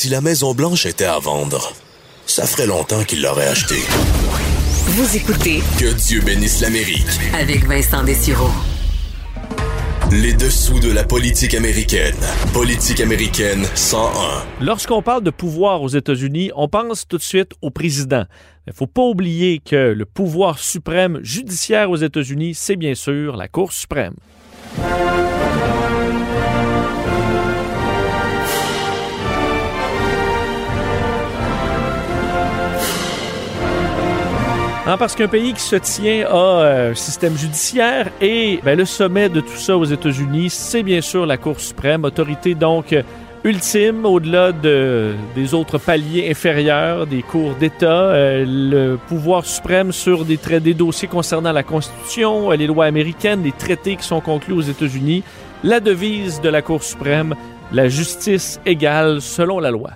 Si la Maison Blanche était à vendre, ça ferait longtemps qu'il l'aurait achetée. Vous écoutez Que Dieu bénisse l'Amérique. avec Vincent Dessureau. Les dessous de la politique américaine. Politique américaine 101. Lorsqu'on parle de pouvoir aux États-Unis, on pense tout de suite au président. Il ne faut pas oublier que le pouvoir suprême judiciaire aux États-Unis, c'est bien sûr la Cour suprême. Non, parce qu'un pays qui se tient à euh, un système judiciaire et ben, le sommet de tout ça aux États-Unis, c'est bien sûr la Cour suprême, autorité donc euh, ultime au-delà de, des autres paliers inférieurs des cours d'État, euh, le pouvoir suprême sur des, des dossiers concernant la Constitution, les lois américaines, les traités qui sont conclus aux États-Unis, la devise de la Cour suprême, la justice égale selon la loi.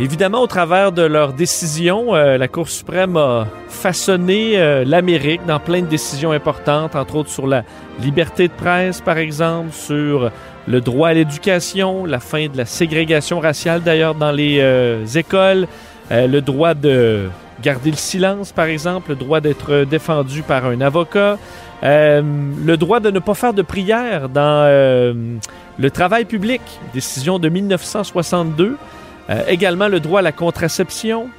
Évidemment, au travers de leurs décisions, euh, la Cour suprême a façonné euh, l'Amérique dans plein de décisions importantes, entre autres sur la liberté de presse, par exemple, sur le droit à l'éducation, la fin de la ségrégation raciale d'ailleurs dans les euh, écoles, euh, le droit de garder le silence, par exemple, le droit d'être défendu par un avocat, euh, le droit de ne pas faire de prière dans euh, le travail public, décision de 1962. Euh, également le droit à la contraception.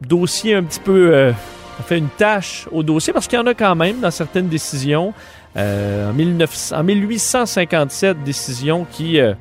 Dossier un petit peu... Euh, on fait une tâche au dossier parce qu'il y en a quand même dans certaines décisions. Euh, en, 1900 en 1857, décision qui euh,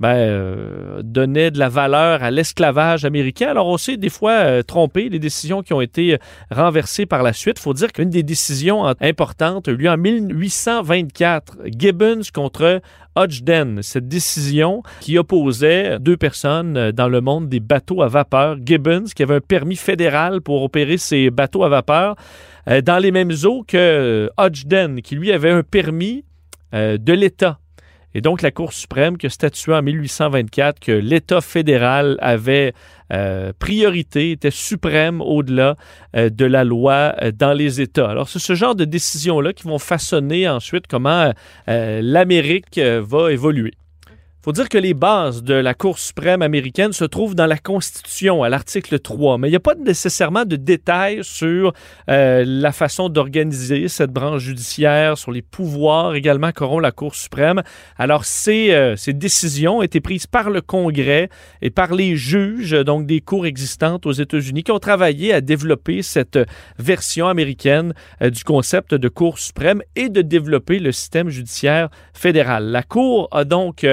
ben, donnait de la valeur à l'esclavage américain. Alors on s'est des fois trompé, les décisions qui ont été renversées par la suite. Il faut dire qu'une des décisions importantes a eu lieu en 1824. Gibbons contre Hodgden, cette décision qui opposait deux personnes euh, dans le monde des bateaux à vapeur. Gibbons, qui avait un permis fédéral pour opérer ses bateaux à vapeur, euh, dans les mêmes eaux que euh, Hodgden, qui lui avait un permis de l'État. Et donc, la Cour suprême qui a statué en 1824 que l'État fédéral avait euh, priorité, était suprême au-delà euh, de la loi euh, dans les États. Alors, c'est ce genre de décisions-là qui vont façonner ensuite comment l'Amérique va évoluer. Faut dire que les bases de la Cour suprême américaine se trouvent dans la Constitution, à l'article 3, mais il n'y a pas nécessairement de détails sur euh, la façon d'organiser cette branche judiciaire, sur les pouvoirs également qu'auront la Cour suprême. Alors, ces, euh, ces décisions ont été prises par le Congrès et par les juges, donc des cours existantes aux États-Unis, qui ont travaillé à développer cette version américaine euh, du concept de Cour suprême et de développer le système judiciaire fédéral. La Cour a donc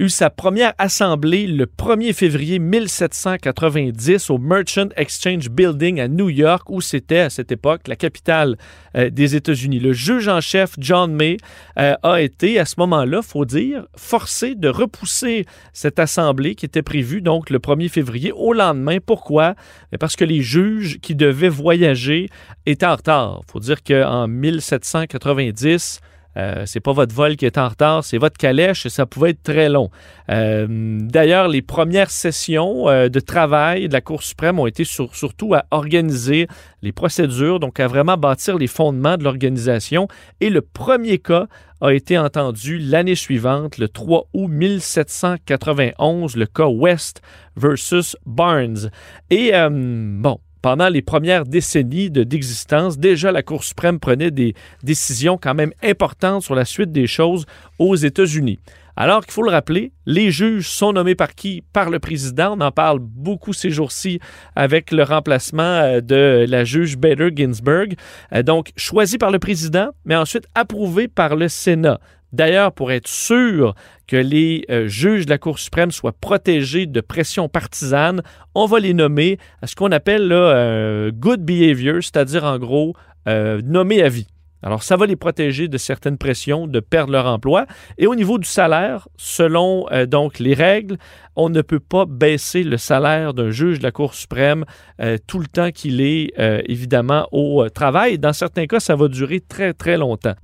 euh, eu sa première assemblée le 1er février 1790 au Merchant Exchange Building à New York, où c'était à cette époque la capitale euh, des États-Unis. Le juge en chef John May euh, a été à ce moment-là, faut dire, forcé de repousser cette assemblée qui était prévue donc le 1er février au lendemain. Pourquoi? Mais Parce que les juges qui devaient voyager étaient en retard. faut dire qu'en 1790, euh, c'est pas votre vol qui est en retard, c'est votre calèche et ça pouvait être très long. Euh, D'ailleurs, les premières sessions euh, de travail de la Cour suprême ont été sur- surtout à organiser les procédures, donc à vraiment bâtir les fondements de l'organisation. Et le premier cas a été entendu l'année suivante, le 3 août 1791, le cas West versus Barnes. Et bon, pendant les premières décennies de- d'existence, déjà la Cour suprême prenait des décisions quand même importantes sur la suite des choses aux États-Unis. Alors qu'il faut le rappeler, les juges sont nommés par qui? Par le président. On en parle beaucoup ces jours-ci avec le remplacement euh, de la juge Bader Ginsburg. Euh, Donc, choisi par le président, mais ensuite approuvé par le Sénat. D'ailleurs, pour être sûr que les euh, juges de la Cour suprême soient protégés de pression partisane, on va les nommer à ce qu'on appelle là, euh, good behavior, c'est-à-dire en gros euh, nommés à vie. Alors, ça va les protéger de certaines pressions, de perdre leur emploi. Et au niveau du salaire, selon donc les règles, on ne peut pas baisser le salaire d'un juge de la Cour suprême tout le temps qu'il est évidemment au travail. Dans certains cas, ça va durer très, très longtemps.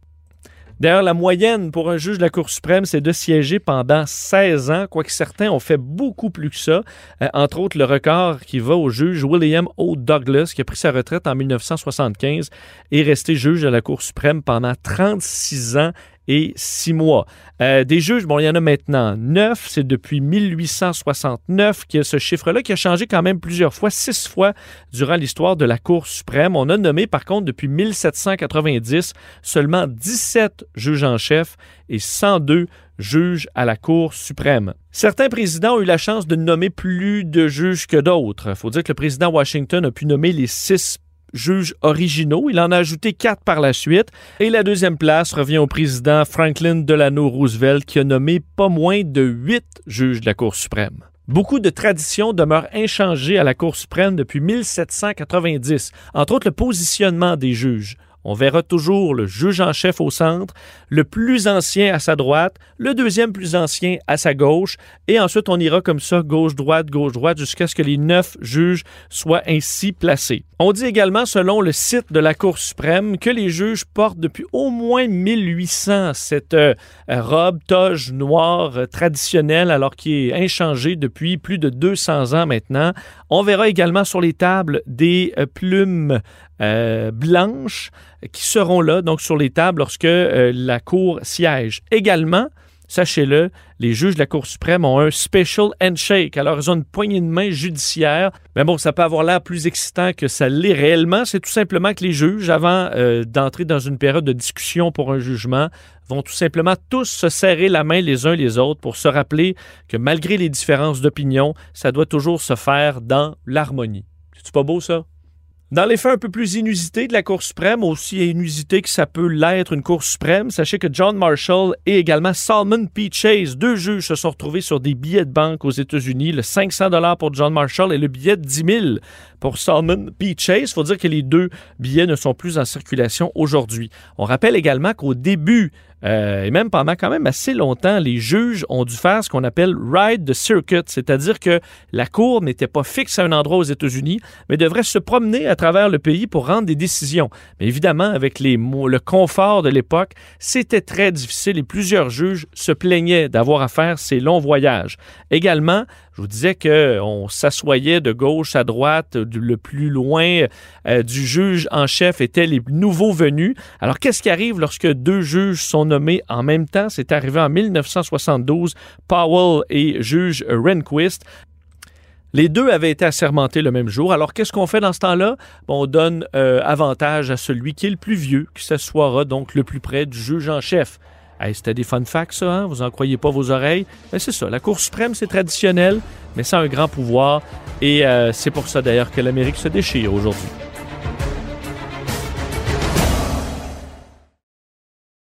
D'ailleurs, la moyenne pour un juge de la Cour suprême, c'est de siéger pendant 16 ans, quoique certains ont fait beaucoup plus que ça. Euh, entre autres, le record qui va au juge William O. Douglas, qui a pris sa retraite en 1975 et est resté juge de la Cour suprême pendant 36 ans et six mois. Euh, des juges, bon, il y en a maintenant neuf. C'est depuis 1869 qu'il y a ce chiffre-là qui a changé quand même plusieurs fois, six fois durant l'histoire de la Cour suprême. On a nommé, par contre, depuis 1790, seulement 17 juges en chef et 102 juges à la Cour suprême. Certains présidents ont eu la chance de nommer plus de juges que d'autres. Il faut dire que le président Washington a pu nommer les six juges originaux. Il en a ajouté quatre par la suite. Et la deuxième place revient au président Franklin Delano Roosevelt qui a nommé pas moins de huit juges de la Cour suprême. Beaucoup de traditions demeurent inchangées à la Cour suprême depuis 1790, entre autres le positionnement des juges. On verra toujours le juge en chef au centre, le plus ancien à sa droite, le deuxième plus ancien à sa gauche, et ensuite on ira comme ça, gauche-droite, gauche-droite, jusqu'à ce que les neuf juges soient ainsi placés. On dit également, selon le site de la Cour suprême, que les juges portent depuis au moins 1800 cette euh, robe toge noire traditionnelle, alors qui est inchangée depuis plus de 200 ans maintenant. On verra également sur les tables des euh, plumes blanches qui seront là, donc sur les tables, lorsque la Cour siège. Également, sachez-le, les juges de la Cour suprême ont un special handshake. Alors, ils ont une poignée de main judiciaire. Mais bon, ça peut avoir l'air plus excitant que ça l'est réellement. C'est tout simplement que les juges, avant euh, d'entrer dans une période de discussion pour un jugement, vont tout simplement tous se serrer la main les uns les autres pour se rappeler que malgré les différences d'opinion, ça doit toujours se faire dans l'harmonie. C'est pas beau ça? Dans les faits un peu plus inusités de la Cour suprême, aussi inusité que ça peut l'être une Cour suprême, sachez que John Marshall et également Salmon P. Chase, deux juges, se sont retrouvés sur des billets de banque aux États-Unis, le 500 pour John Marshall et le billet de 10 000 pour Salmon P. Chase. Il faut dire que les deux billets ne sont plus en circulation aujourd'hui. On rappelle également qu'au début euh, et même pendant quand même assez longtemps, les juges ont dû faire ce qu'on appelle ride the circuit, c'est-à-dire que la cour n'était pas fixe à un endroit aux États-Unis, mais devrait se promener à travers le pays pour rendre des décisions. Mais évidemment, avec les, le confort de l'époque, c'était très difficile et plusieurs juges se plaignaient d'avoir à faire ces longs voyages. Également, je vous disais qu'on s'assoyait de gauche à droite, le plus loin euh, du juge en chef étaient les nouveaux venus. Alors, qu'est-ce qui arrive lorsque deux juges sont nommés en même temps? C'est arrivé en 1972, Powell et juge Rehnquist. Les deux avaient été assermentés le même jour. Alors, qu'est-ce qu'on fait dans ce temps-là? on donne euh, avantage à celui qui est le plus vieux, qui s'assoira donc le plus près du juge en chef. C'était des fun facts, ça, hein? vous en croyez pas vos oreilles? Mais c'est ça, la Cour suprême, c'est traditionnel, mais ça a un grand pouvoir. Et euh, c'est pour ça d'ailleurs que l'Amérique se déchire aujourd'hui.